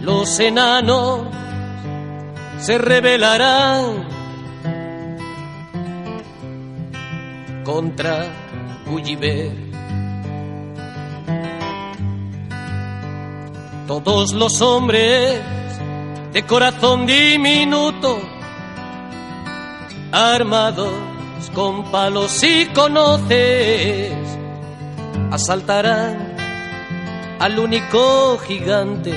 los enanos se rebelarán contra Gulliver. Todos los hombres de corazón diminuto, armados con palos y conoces, asaltarán al único gigante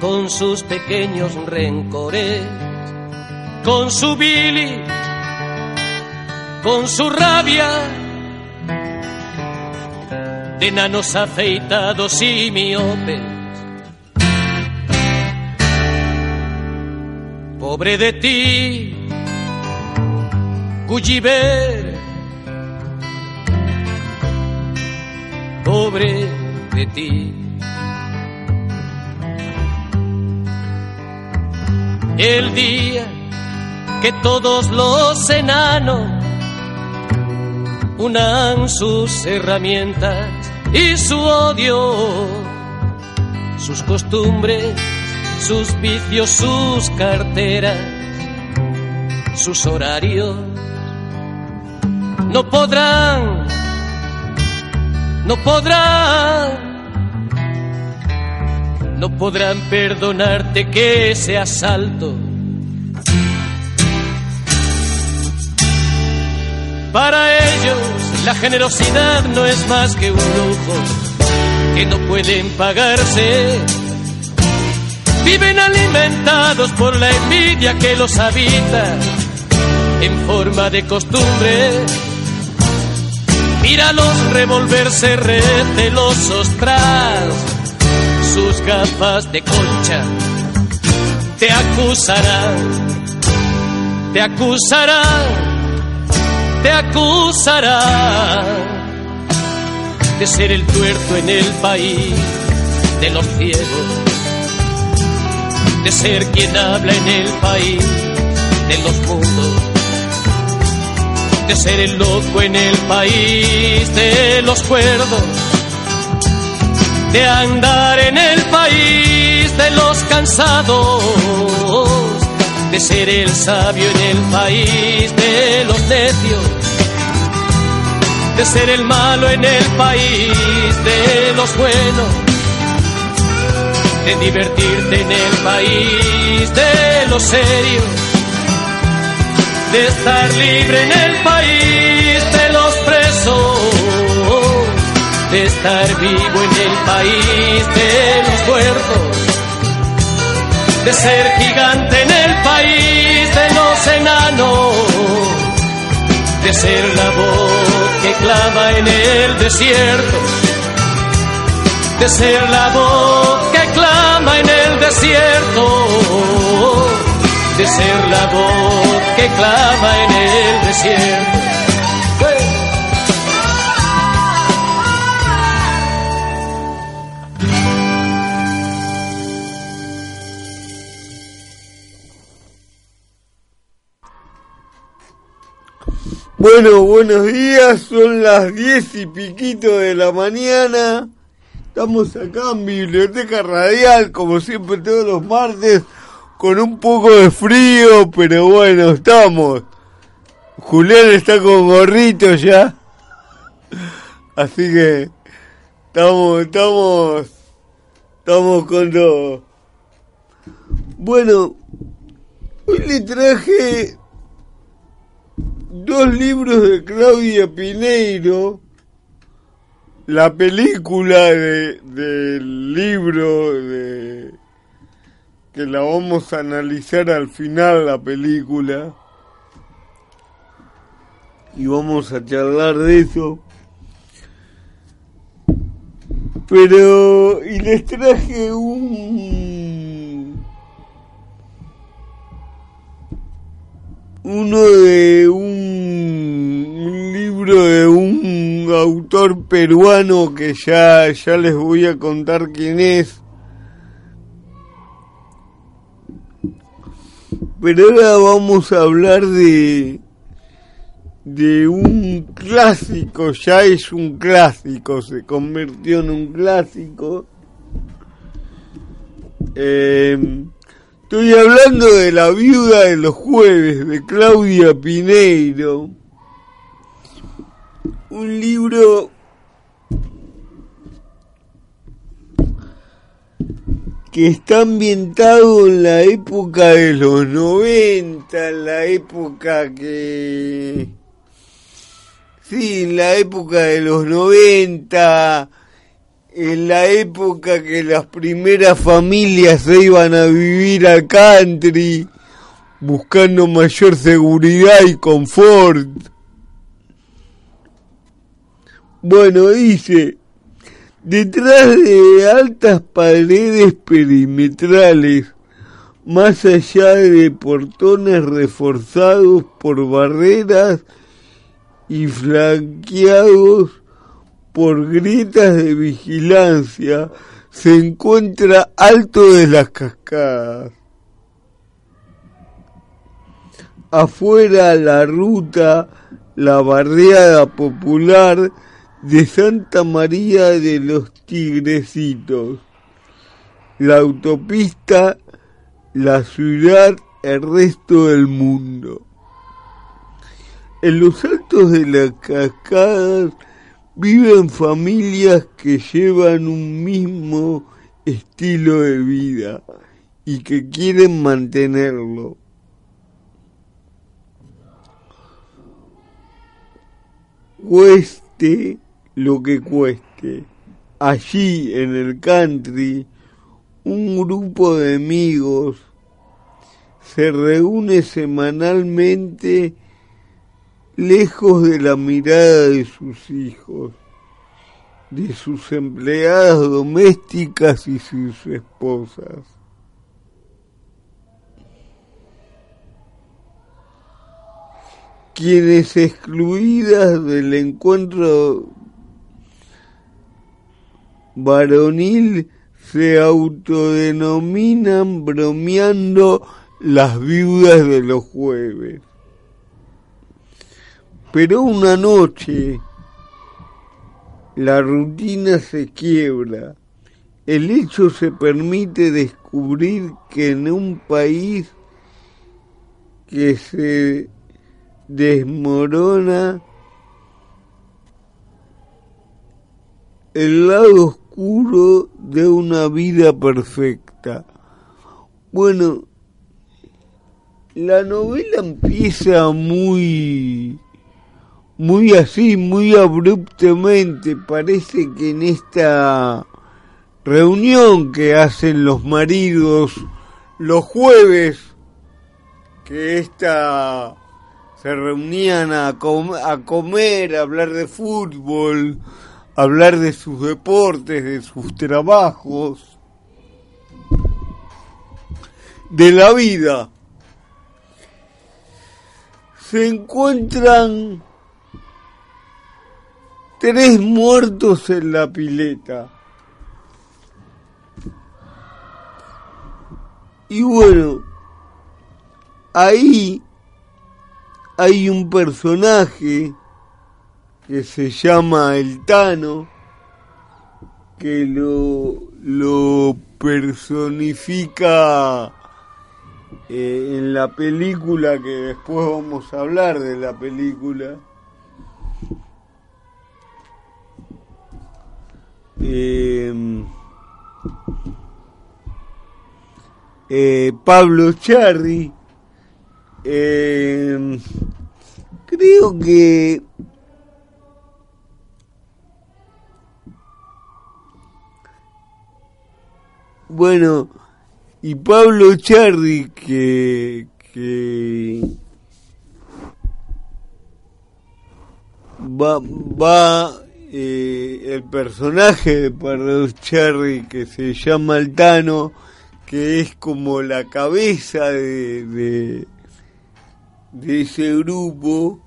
con sus pequeños rencores, con su Billy, con su rabia, de enanos afeitados y miopes. Pobre de ti, Gulliver, pobre de ti. El día que todos los enanos unan sus herramientas y su odio, sus costumbres, sus vicios, sus carteras, sus horarios. No podrán, no podrán no podrán perdonarte que ese asalto Para ellos la generosidad no es más que un lujo que no pueden pagarse. Viven alimentados por la envidia que los habita en forma de costumbre. Míralos revolverse recelosos tras sus gafas de concha. Te acusarán, te acusarán, te acusarán de ser el tuerto en el país de los ciegos, de ser quien habla en el país de los mundos, de ser el loco en el país de los cuerdos de andar en el país de los cansados, de ser el sabio en el país de los necios, de ser el malo en el país de los buenos, de divertirte en el país de los serios, de estar libre en el país estar vivo en el país de los muertos, de ser gigante en el país de los enanos, de ser la voz que clama en el desierto, de ser la voz que clama en el desierto, de ser la voz que clama en el desierto. Bueno, buenos días, son las diez y piquito de la mañana. Estamos acá en Biblioteca Radial, como siempre todos los martes, con un poco de frío, pero bueno, estamos. Julián está con gorrito ya. Así que estamos, estamos, estamos con todo. Bueno, hoy le traje dos libros de Claudia Pineiro, la película de, del libro de que la vamos a analizar al final la película y vamos a charlar de eso. Pero y les traje un uno de un, libro de un autor peruano que ya, ya les voy a contar quién es. Pero ahora vamos a hablar de de un clásico, ya es un clásico, se convirtió en un clásico, Eh, estoy hablando de La viuda de los jueves de Claudia Pineiro. Un libro que está ambientado en la época de los 90, en la época que... Sí, en la época de los 90, en la época que las primeras familias se iban a vivir al country, buscando mayor seguridad y confort. Bueno, dice, Detrás de altas paredes perimetrales, más allá de portones reforzados por barreras y flanqueados por grietas de vigilancia, se encuentra alto de las cascadas. Afuera la ruta, la barriada popular, de Santa María de los Tigrecitos, la autopista, la ciudad, el resto del mundo. En los altos de las cascadas viven familias que llevan un mismo estilo de vida y que quieren mantenerlo. Cueste lo que cueste. Allí en el country, un grupo de amigos se reúne semanalmente lejos de la mirada de sus hijos, de sus empleadas domésticas y sus esposas. Quienes excluidas del encuentro varonil se autodenominan bromeando las viudas de los jueves. Pero una noche la rutina se quiebra. El hecho se permite descubrir que en un país que se desmorona el lado oscuro de una vida perfecta. Bueno, la novela empieza muy muy así, muy abruptamente. Parece que en esta reunión que hacen los maridos los jueves, que esta se reunían a, a comer, a hablar de fútbol, hablar de sus deportes, de sus trabajos, de la vida. Se encuentran tres muertos en la pileta. Y bueno, ahí hay un personaje que se llama El Tano, que lo, lo personifica eh, en la película, que después vamos a hablar de la película. Em, eh, Pablo Charri, em, creo que Bueno, y Pablo Charri, que, que va, va el personaje de Pablo Charri que se llama Altano, que es como la cabeza de, de, de ese grupo,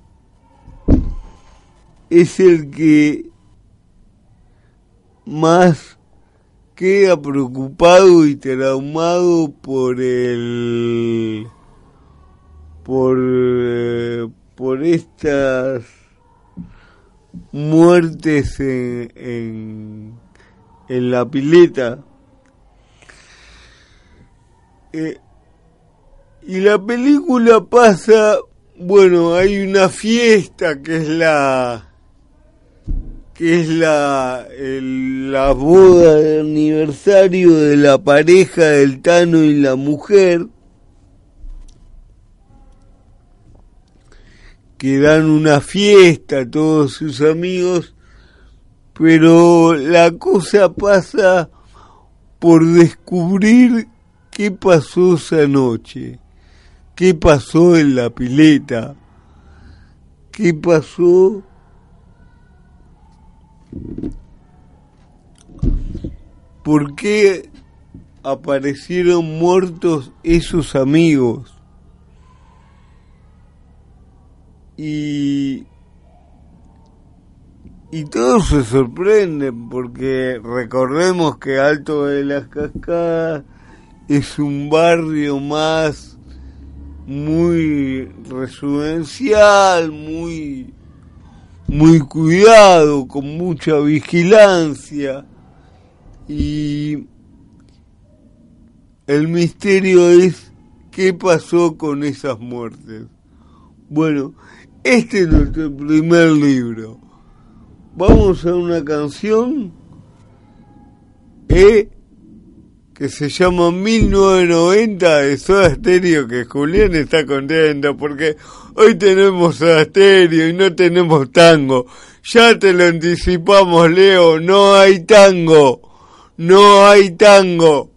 es el que más queda preocupado y traumado por el por eh, por estas muertes en, en, la pileta. Eh, y la película pasa, bueno, hay una fiesta que es la que es la, la boda de aniversario de la pareja del Tano y la mujer, que dan una fiesta a todos sus amigos, pero la cosa pasa por descubrir qué pasó esa noche, qué pasó en la pileta, qué pasó ¿Por qué aparecieron muertos esos amigos? Y, y todos se sorprenden porque recordemos que Alto de las Cascadas es un barrio más muy residencial, muy muy cuidado, con mucha vigilancia y el misterio es qué pasó con esas muertes. Bueno, este es nuestro primer libro. Vamos a una canción eh, que se llama 1990 de Soda Stereo, que Julián está contento porque Hoy tenemos asterio y no tenemos tango. Ya te lo anticipamos, Leo, no hay tango. No hay tango.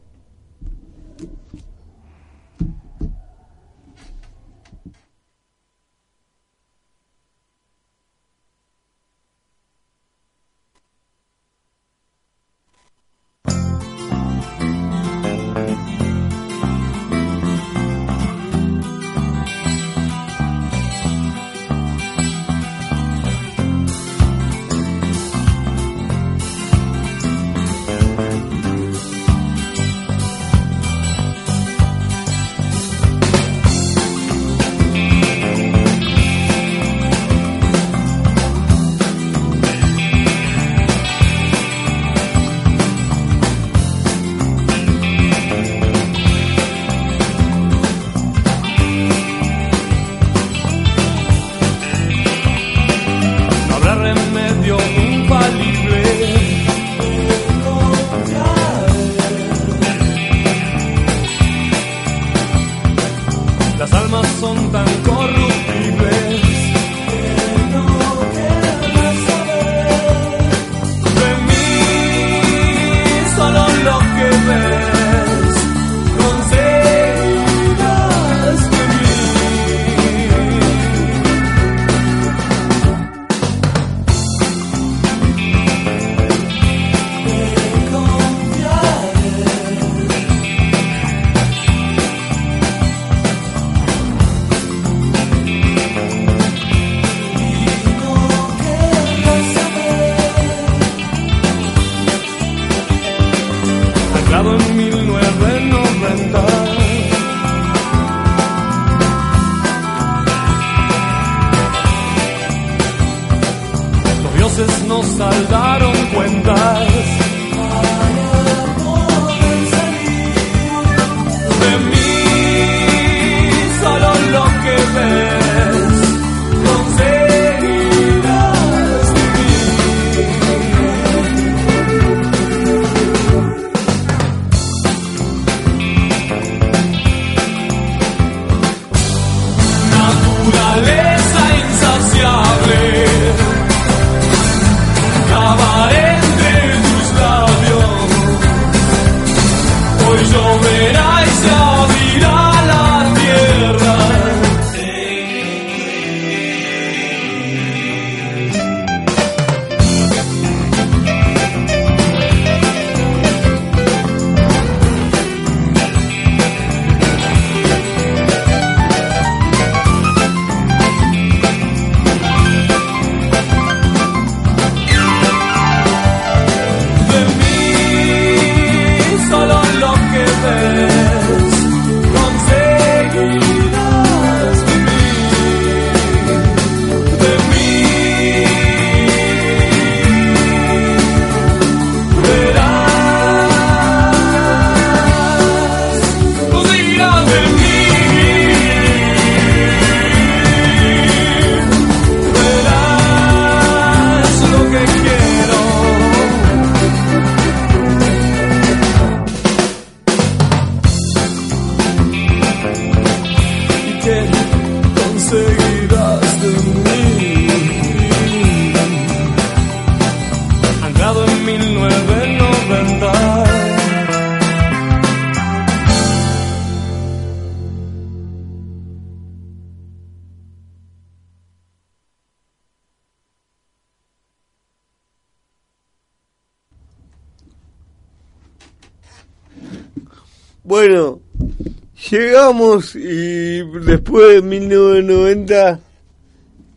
Llegamos y después de 1990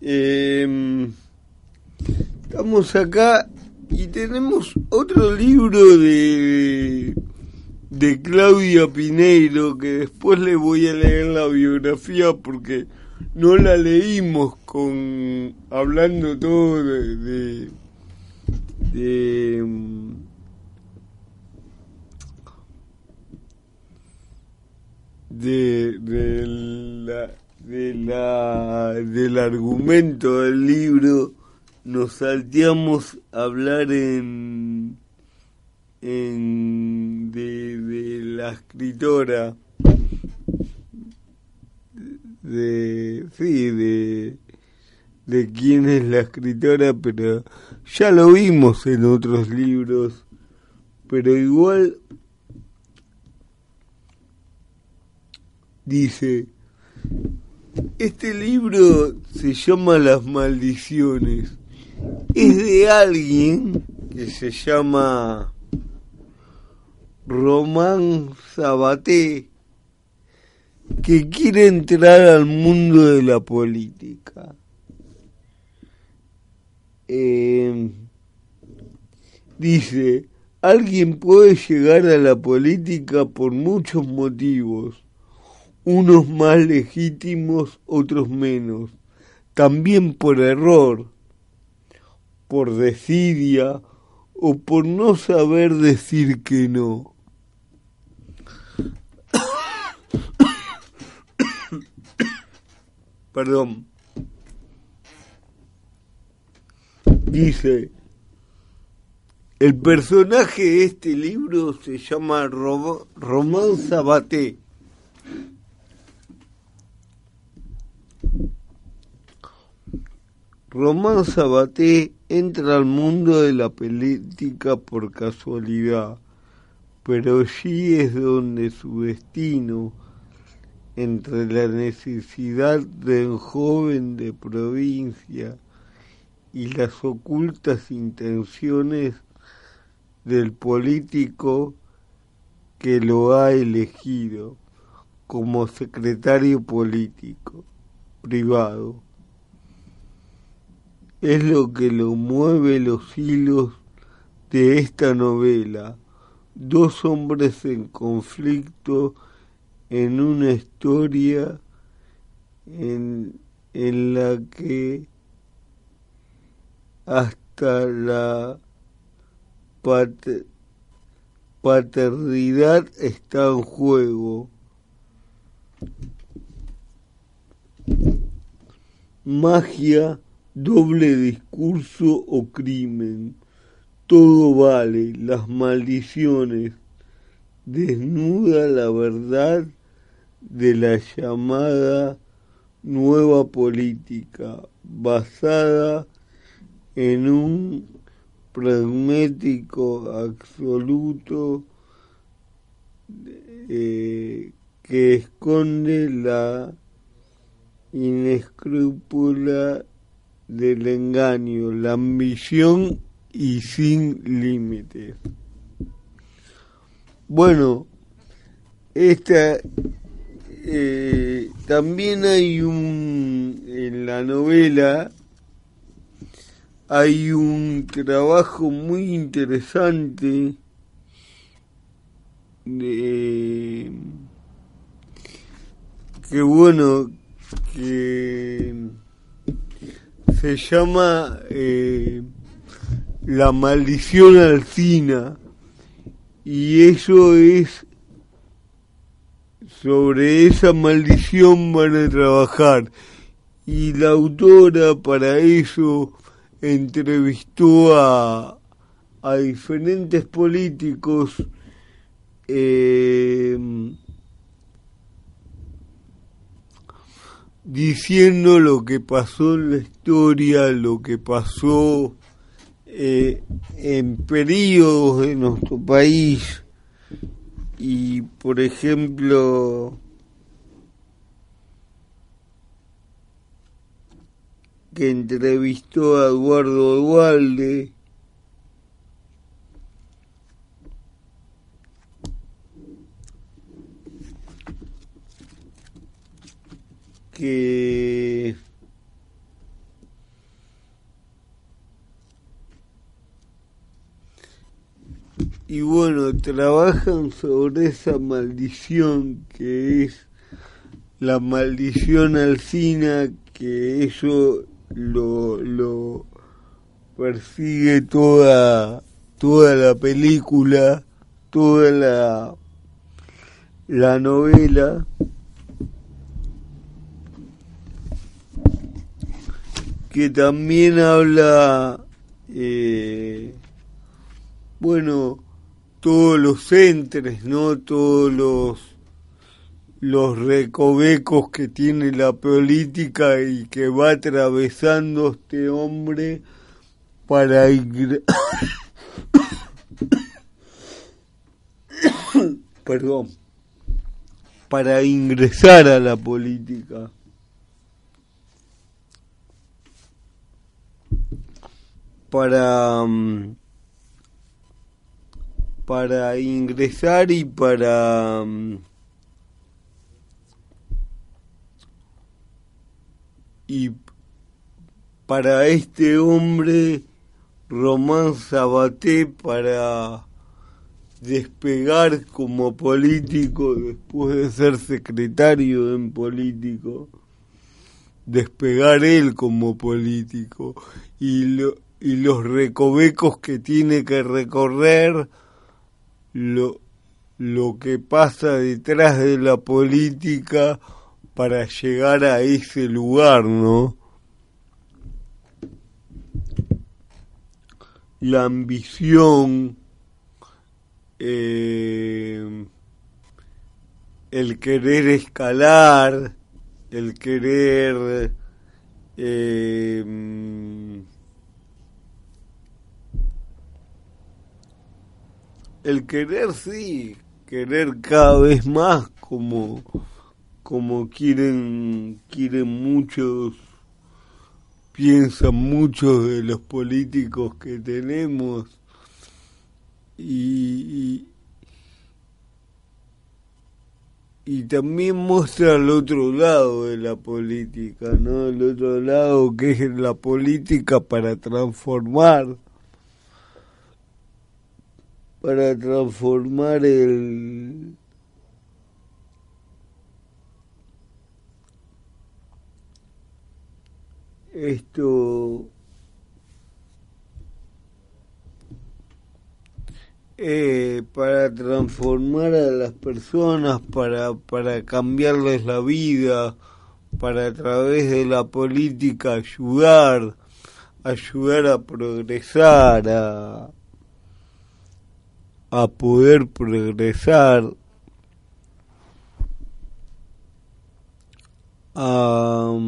em, estamos acá y tenemos otro libro de, de Claudia Pineiro que después le voy a leer la biografía porque no la leímos con hablando todo de, de, em, de, la, de la, del argumento del libro nos salteamos a hablar en, en de, de la escritora de sí de de quién es la escritora pero ya lo vimos en otros libros pero igual dice este libro se llama Las maldiciones es de alguien que se llama Román Sabaté, que quiere entrar al mundo de la política. Eh, dice, alguien puede llegar a la política por muchos motivos, unos más legítimos, otros menos, también por error por desidia o por no saber decir que no. Perdón. Dice, el personaje de este libro se llama Román Sabaté Román Sabaté entra al mundo de la política por casualidad, pero allí es donde su destino, entre la necesidad del joven de provincia y las ocultas intenciones del político que lo ha elegido como secretario político privado es lo que lo mueve los hilos de esta novela. Dos hombres en conflicto en una historia en, en la que hasta la paternidad está en juego. Magia doble discurso o crimen, todo vale, las maldiciones, desnuda la verdad de la llamada nueva política basada en un pragmático absoluto eh, que esconde la inescrúpula del engaño, la ambición y sin límites. Bueno, esta eh, también hay un en la novela hay un trabajo muy interesante de que bueno que se llama eh, La maldición alcina y eso es sobre esa maldición van a trabajar. Y la autora para eso entrevistó a, a diferentes políticos eh, diciendo lo que pasó en la historia, lo que pasó eh, en periodos de nuestro país. Y, por ejemplo, que entrevistó a Eduardo Dualde, que y bueno, trabajan sobre esa maldición que es la maldición alcina, que eso lo, lo persigue toda, toda la película, toda la, la novela. Que también habla, eh, bueno, todos los entres, ¿no? Todos los, los recovecos que tiene la política y que va atravesando este hombre para perdón para ingresar a la política para mm, para ingresar y para mm, y para este hombre Román Sabaté para despegar como político después de ser secretario en político despegar él como político. Y lo, y los recovecos que tiene que recorrer lo, lo que pasa detrás de la política para llegar a ese lugar, ¿no? La ambición, eh, el querer escalar, el querer eh, el querer sí, querer cada vez más como, como quieren, quieren muchos, piensan muchos de los políticos que tenemos y, y, también muestra el otro lado de la política, ¿no? El otro lado que es la política para transformar para transformar el esto eh, para transformar a las personas, para, para cambiarles la vida, para a través de la política ayudar, ayudar a progresar, a, a poder progresar a,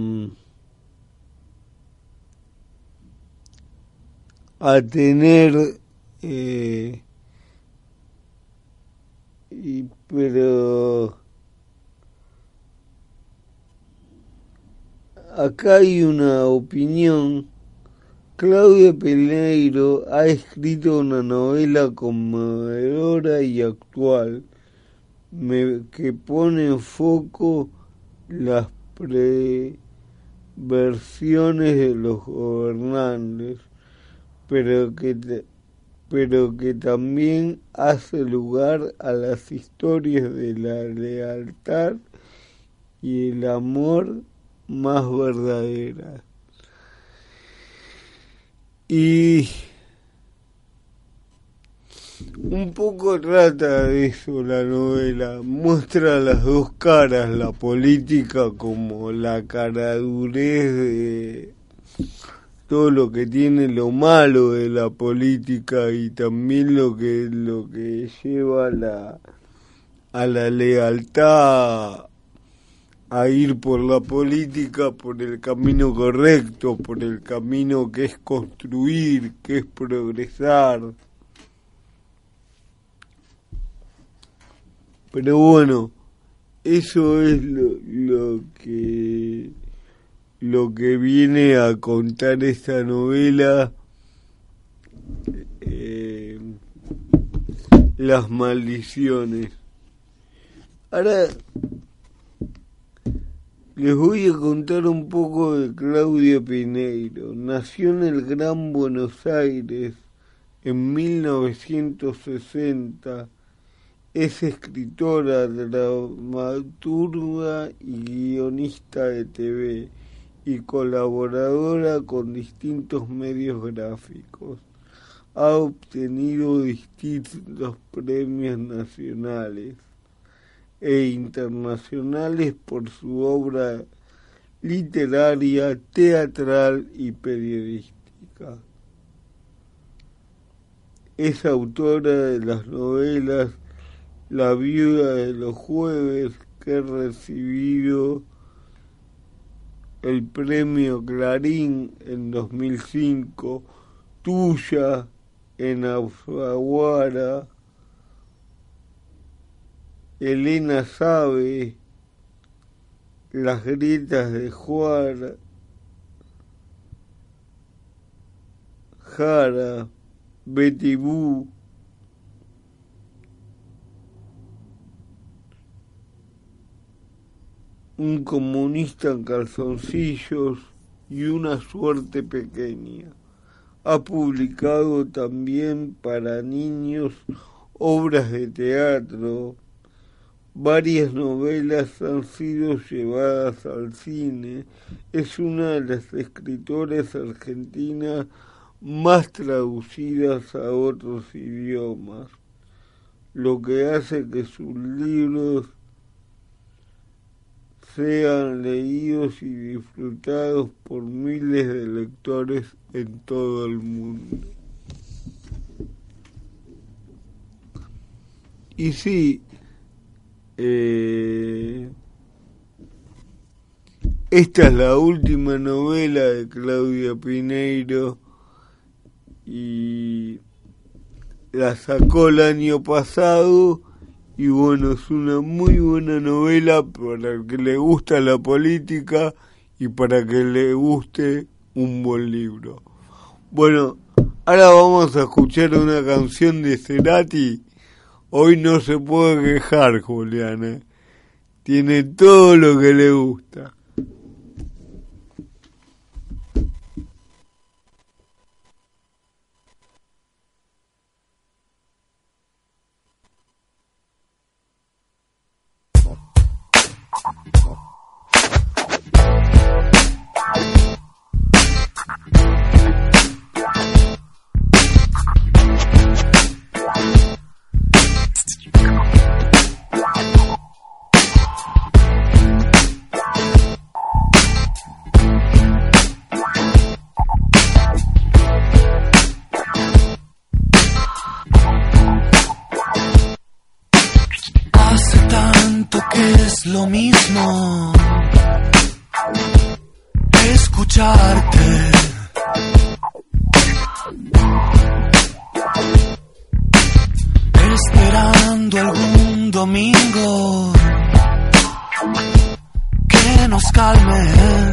a tener eh, y, pero acá hay una opinión Claudia Peneiro ha escrito una novela conmovedora y actual que pone en foco las preversiones de los gobernantes, pero que también hace lugar a las historias de la lealtad y el amor más verdaderas. Y un poco trata de eso la novela, muestra las dos caras, la política como la caradurez de todo lo que tiene lo malo de la política y también lo que lo que lleva la a la lealtad a ir por la política por el camino correcto, por el camino que es construir, que es progresar. Pero bueno, eso es lo, que lo que viene a contar esta novela. Eh, las maldiciones. Ahora Les voy a contar un poco de Claudia Pineiro. Nació en el Gran Buenos Aires en 1960. Es escritora, dramaturga y guionista de TV y colaboradora con distintos medios gráficos. Ha obtenido distintos premios nacionales e internacionales por su obra literaria, teatral y periodística. Es autora de las novelas La viuda de los jueves, que ha recibido el premio Clarín en 2005, Tuya en Azuaguara, Elena sabe las grietas de Juan Jara, Betty Boo, un comunista en calzoncillos y una suerte pequeña. Ha publicado también para niños obras de teatro, Varias novelas han sido llevadas al cine. Es una de las escritoras argentinas más traducidas a otros idiomas, lo que hace que sus libros sean leídos y disfrutados por miles de lectores en todo el mundo. Y sí, eh, esta es la última novela de Claudia Pineiro y la sacó el año pasado y bueno, es una muy buena novela para el que le gusta la política y para que le guste un buen libro. Bueno, ahora vamos a escuchar una canción de Cerati Hoy no se puede quejar, Juliana. Tiene todo lo que le gusta. Domingo que nos calme.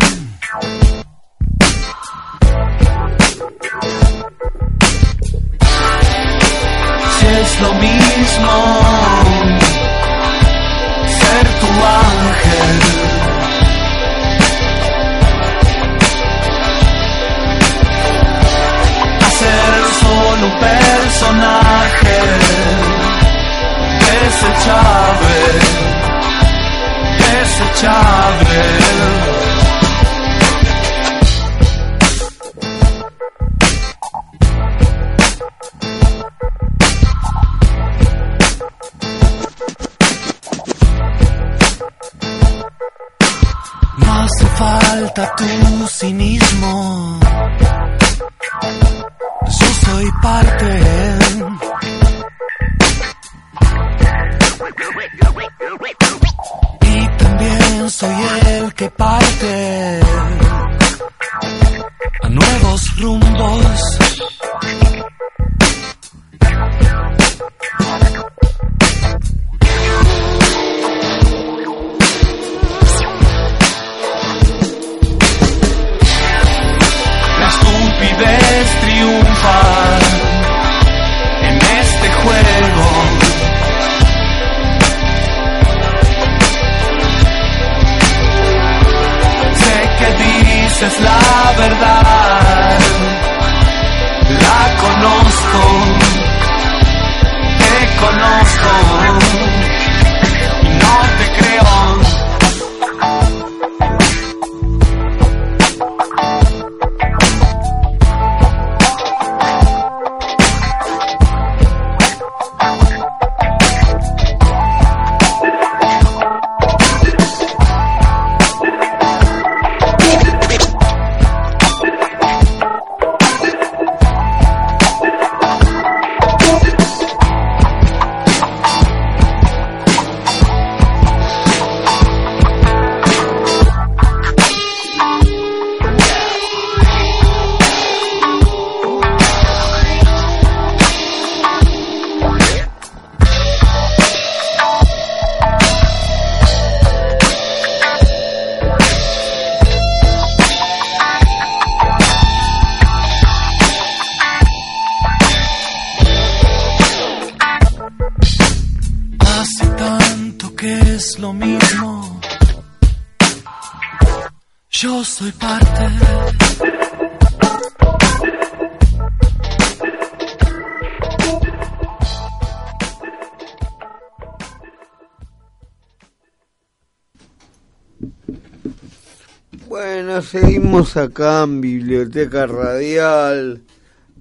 Acá en Biblioteca Radial.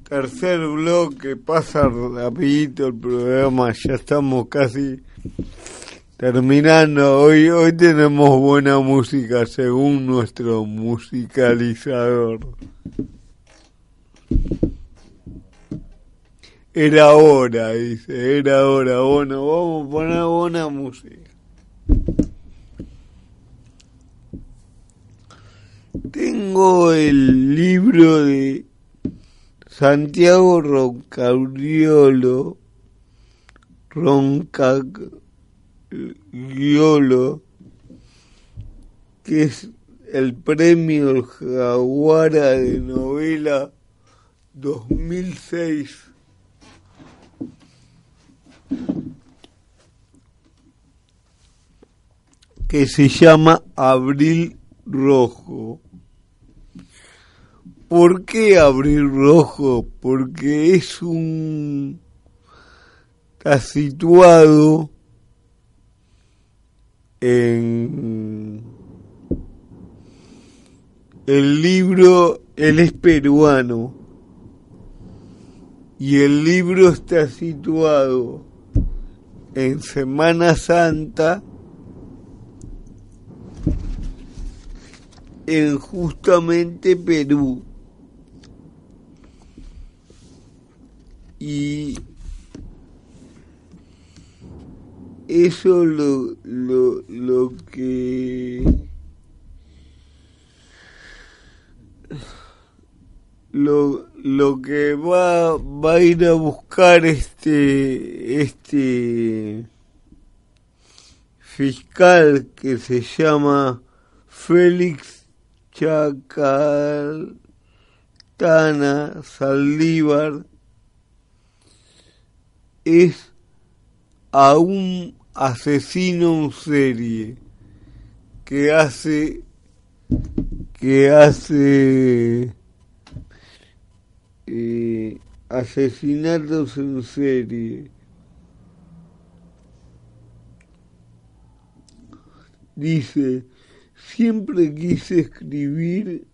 Tercer bloque, pasa rapidito el programa, ya estamos casi terminando. Hoy, hoy tenemos buena música según nuestro musicalizador. Era hora, dice, era hora. Bueno, vamos a poner buena música. Tengo el libro de Santiago Roncagliolo, Roncagliolo, que es el premio Jaguara de novela 2006. que se llama Abril Rojo. ¿Por qué abrir rojo? Porque es un... está situado en el libro, él es peruano y el libro está situado en Semana Santa en justamente Perú. Y eso lo, lo, lo que lo, lo que va, va a ir a buscar este este fiscal que se llama Félix Chacal Tana Saldívar es a un asesino en serie que hace que hace eh, asesinatos en serie. Dice, siempre quise escribir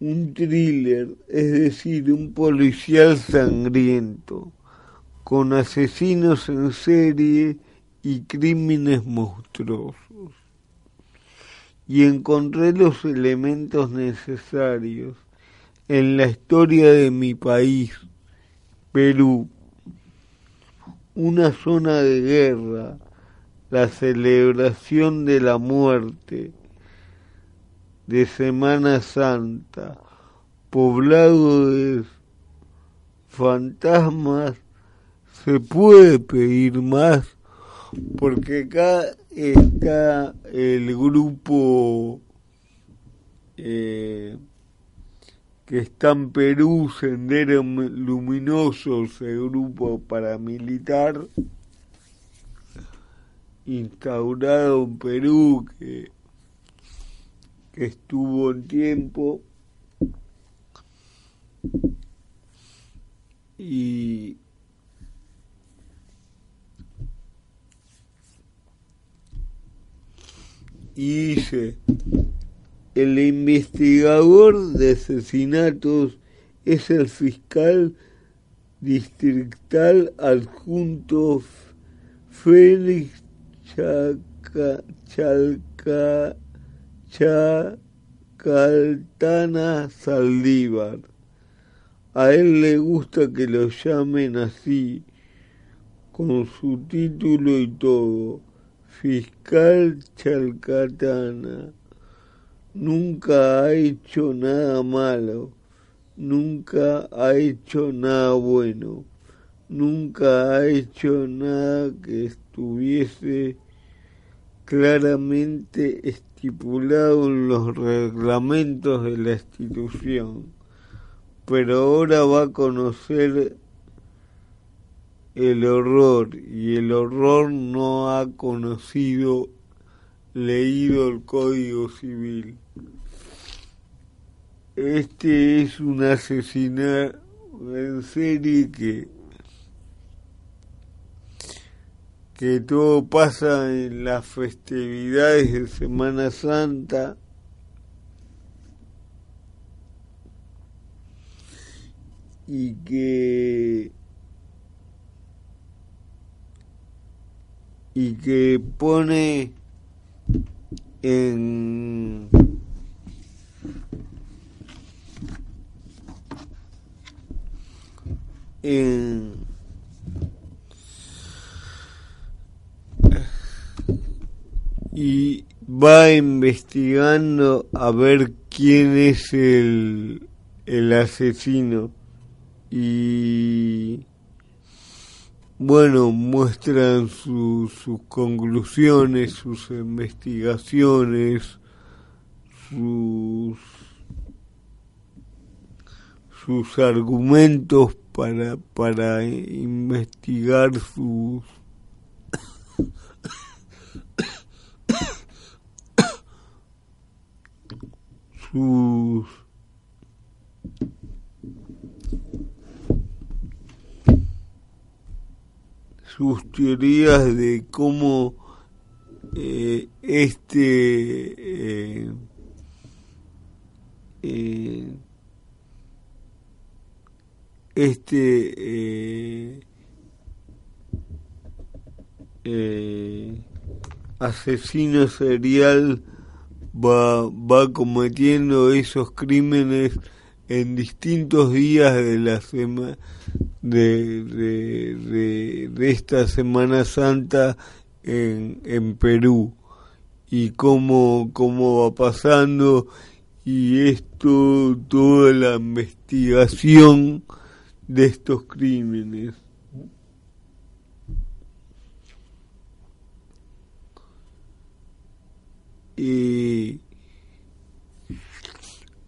un thriller, es decir, un policial sangriento con asesinos en serie y crímenes monstruosos. Y encontré los elementos necesarios en la historia de mi país, Perú, una zona de guerra, la celebración de la muerte, de Semana Santa, poblado de fantasmas se puede pedir más porque acá está el grupo eh, que está en Perú, Sendero Luminoso, ese grupo paramilitar instaurado en Perú que, que estuvo en tiempo y dice el investigador de asesinatos es el fiscal distrital adjunto Félix Chaca, Chalca, Chacaltana Saldívar. A él le gusta que lo llamen así, con su título y todo. Fiscal Chalcatana. Nunca ha hecho nada malo, nunca ha hecho nada bueno, nunca ha hecho nada que estuviese claramente estipulado en los reglamentos de la institución, pero ahora va a conocer el horror y el horror no ha conocido, leído el Código Civil. Este es un asesinato en serie que que todo pasa en las festividades de Semana Santa. Y que y que pone en en y va investigando a ver quién es el, el asesino. Y bueno, muestran sus conclusiones, sus investigaciones, sus, sus argumentos para, para investigar sus sus teorías de cómo eh, este eh, eh, este asesino serial va, va cometiendo esos crímenes en distintos días de la semana de, de, de, esta Semana Santa en, en Perú y cómo, cómo va pasando y esto, toda la investigación de estos crímenes. Y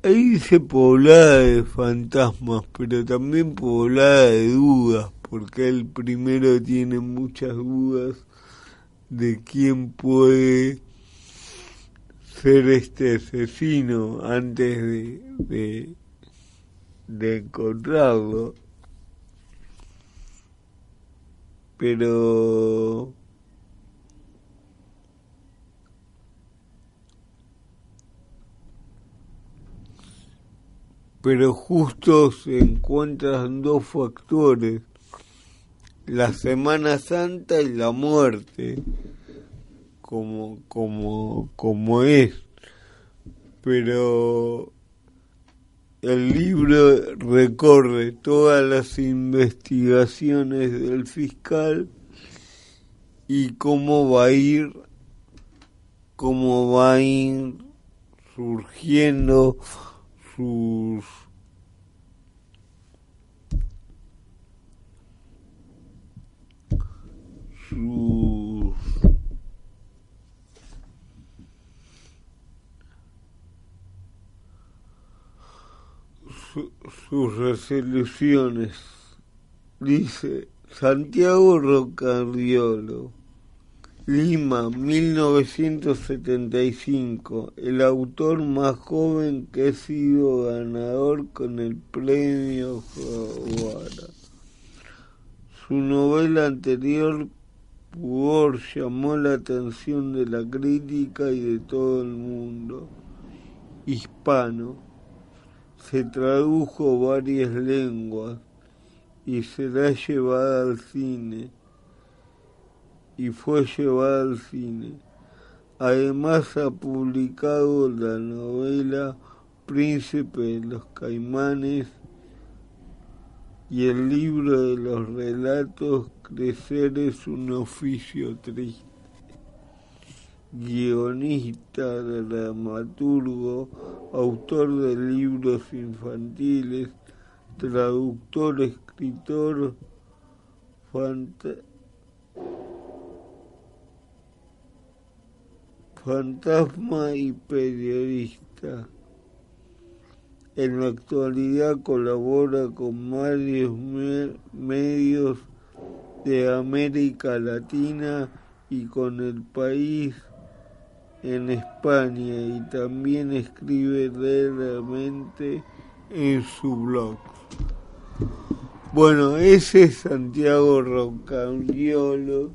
ahí dice poblada de fantasmas, pero también poblada de dudas, porque el primero tiene muchas dudas de quién puede ser este asesino antes de, de, de encontrarlo. Pero pero justo se encuentran dos factores, la Semana Santa y la muerte, como, como, como es. Pero el libro recorre todas las investigaciones del fiscal y cómo va a ir, cómo va a ir surgiendo sus sus sus resoluciones. Dice Santiago Rocardiolo Lima, 1975. El autor más joven que ha sido ganador con el premio Jaguara. Su novela anterior, Pudor, llamó la atención de la crítica y de todo el mundo hispano. Se tradujo varias lenguas y será llevada al cine y fue llevada al cine. Además ha publicado la novela Príncipe de los Caimanes y el libro de los relatos Crecer es un oficio triste. Guionista, dramaturgo, autor de libros infantiles, traductor, escritor, fantasma y periodista. En la actualidad colabora con varios medios de América Latina y con el país en España y también escribe realmente en su blog. Bueno, ese es Santiago Rocagliolo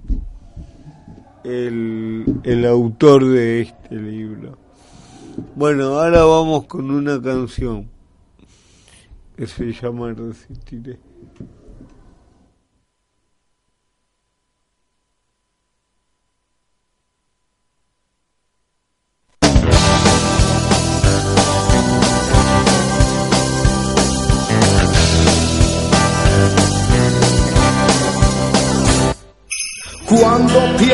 el, el autor de este libro. Bueno, ahora vamos con una canción que se llama Resistiré.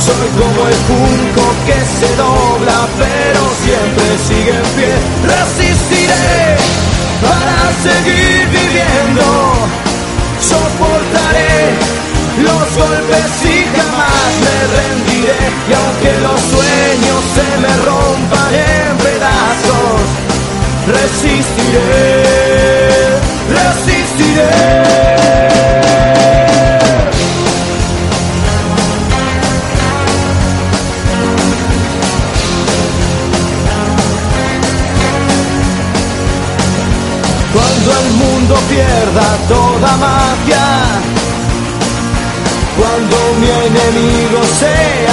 soy como el junco que se dobla, pero siempre sigue en pie. Resistiré para seguir viviendo. Soportaré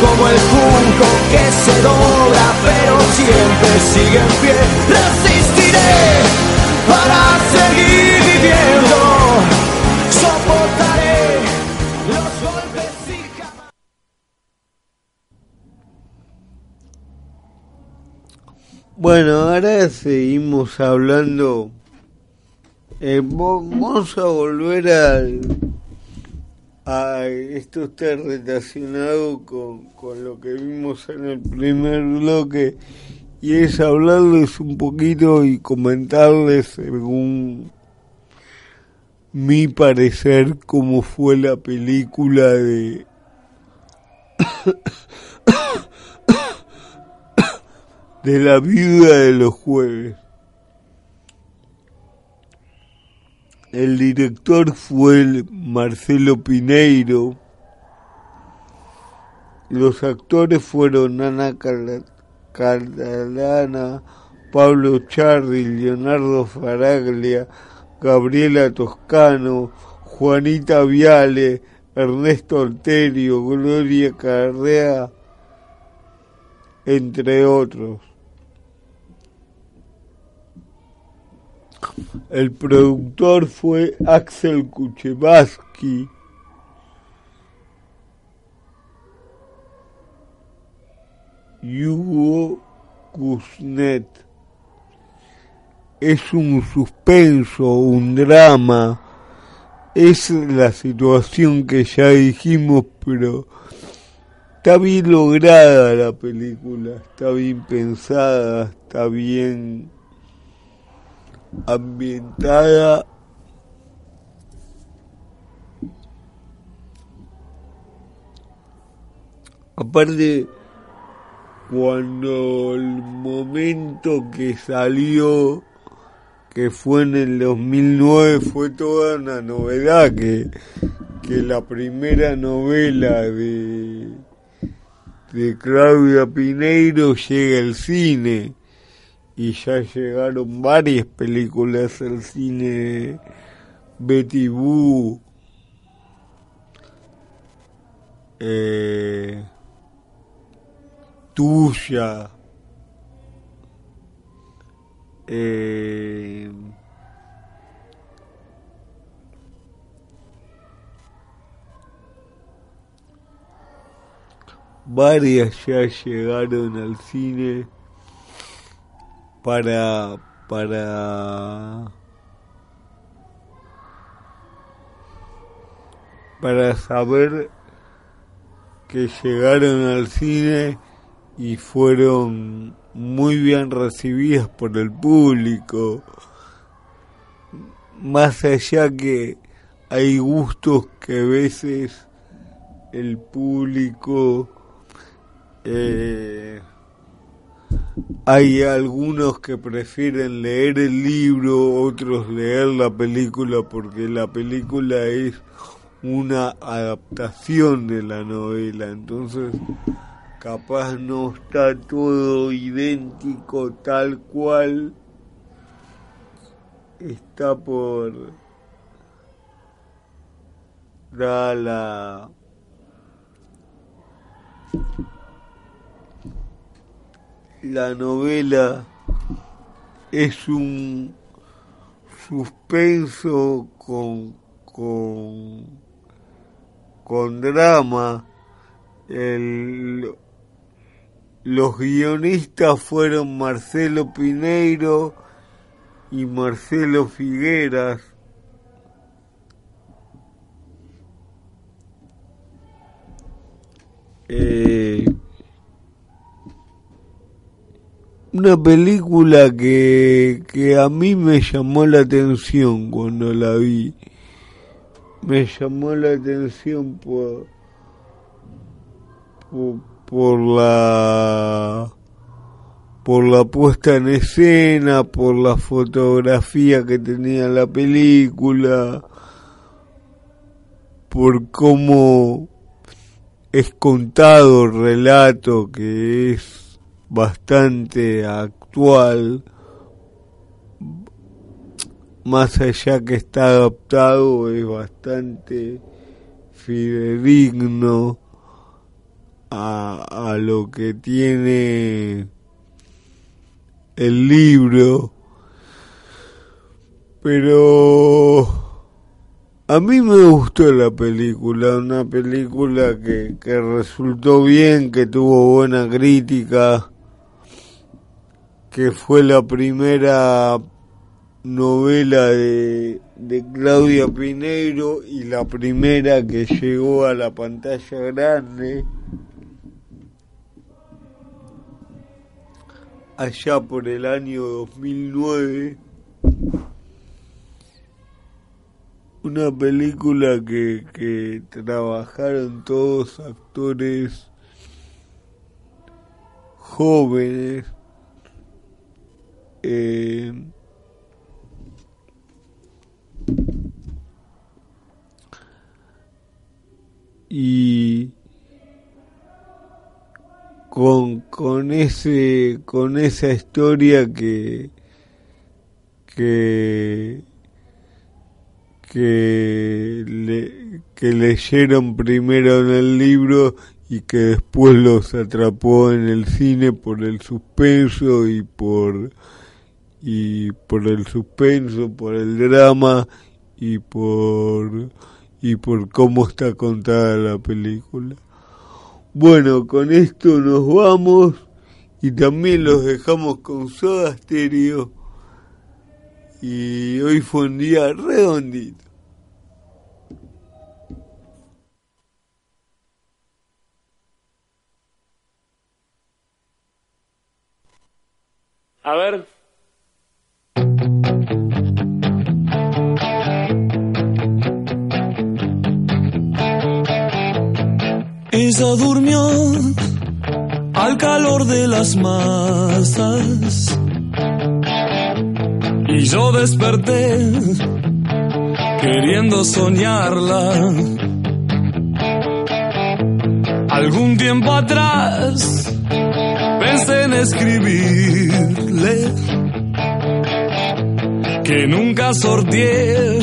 como el junco que se dobla pero siempre sigue en pie. Resistiré para seguir viviendo, soportaré los golpes y jamás. Bueno, ahora seguimos hablando. Eh, vamos a volver al. A, esto está relacionado con, con lo que vimos en el primer bloque. Y es hablarles un poquito y comentarles según mi parecer cómo fue la película de de la viuda de los jueves. El director fue el Marcelo Pineiro. Los actores fueron Ana Catalana, Pablo Charri, Leonardo Faraglia, Gabriela Toscano, Juanita Viale, Ernesto Alterio, Gloria Carrea, entre otros. El productor fue Axel Kuchevaski. y Hugo Kuznet. Es un suspenso, un drama. Es la situación que ya dijimos, pero está bien lograda la película, está bien pensada, está bien ambientada. Aparte, cuando el momento que salió, que fue en el 2009, fue toda una novedad, que, que la primera novela de, de Claudia Pineiro llega al cine y ya llegaron varias películas al cine. Betty Boo. Eh, tuya. Eh, varias ya llegaron al cine para para para saber que llegaron al cine y fueron muy bien recibidas por el público. Más allá que hay gustos que a veces el público eh, hay algunos que prefieren leer el libro, otros leer la película porque la película es una adaptación de la novela, entonces capaz no está todo idéntico tal cual está por dar la la novela es un suspenso con con con drama. El, los guionistas fueron Marcelo Pineiro y Marcelo Figueras. Eh, una película que, que a mí me llamó la atención cuando la vi. Me llamó la atención por, por, la por la puesta en escena, por la fotografía que tenía la película, por cómo es contado el relato que es bastante actual, más allá que está adaptado, es bastante fidedigno a, a lo que tiene el libro. Pero a mí me gustó la película, una película que, que resultó bien, que tuvo buena crítica, que fue la primera novela de, de Claudia Pineiro y la primera que llegó a la pantalla grande. allá por el año 2009 una película que, que trabajaron todos actores jóvenes eh, y con, con ese con esa historia que que que, le, que leyeron primero en el libro y que después los atrapó en el cine por el suspenso y por y por el suspenso, por el drama y por y por cómo está contada la película. Bueno, con esto nos vamos y también los dejamos con Soda Stereo y hoy fue un día redondito. A ver. Ella durmió al calor de las masas y yo desperté queriendo soñarla. Algún tiempo atrás pensé en escribirle que nunca sorteé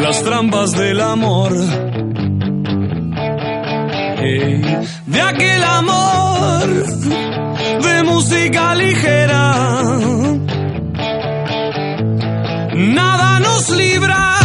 las trampas del amor. de aquel amor de música ligera nada nos libra,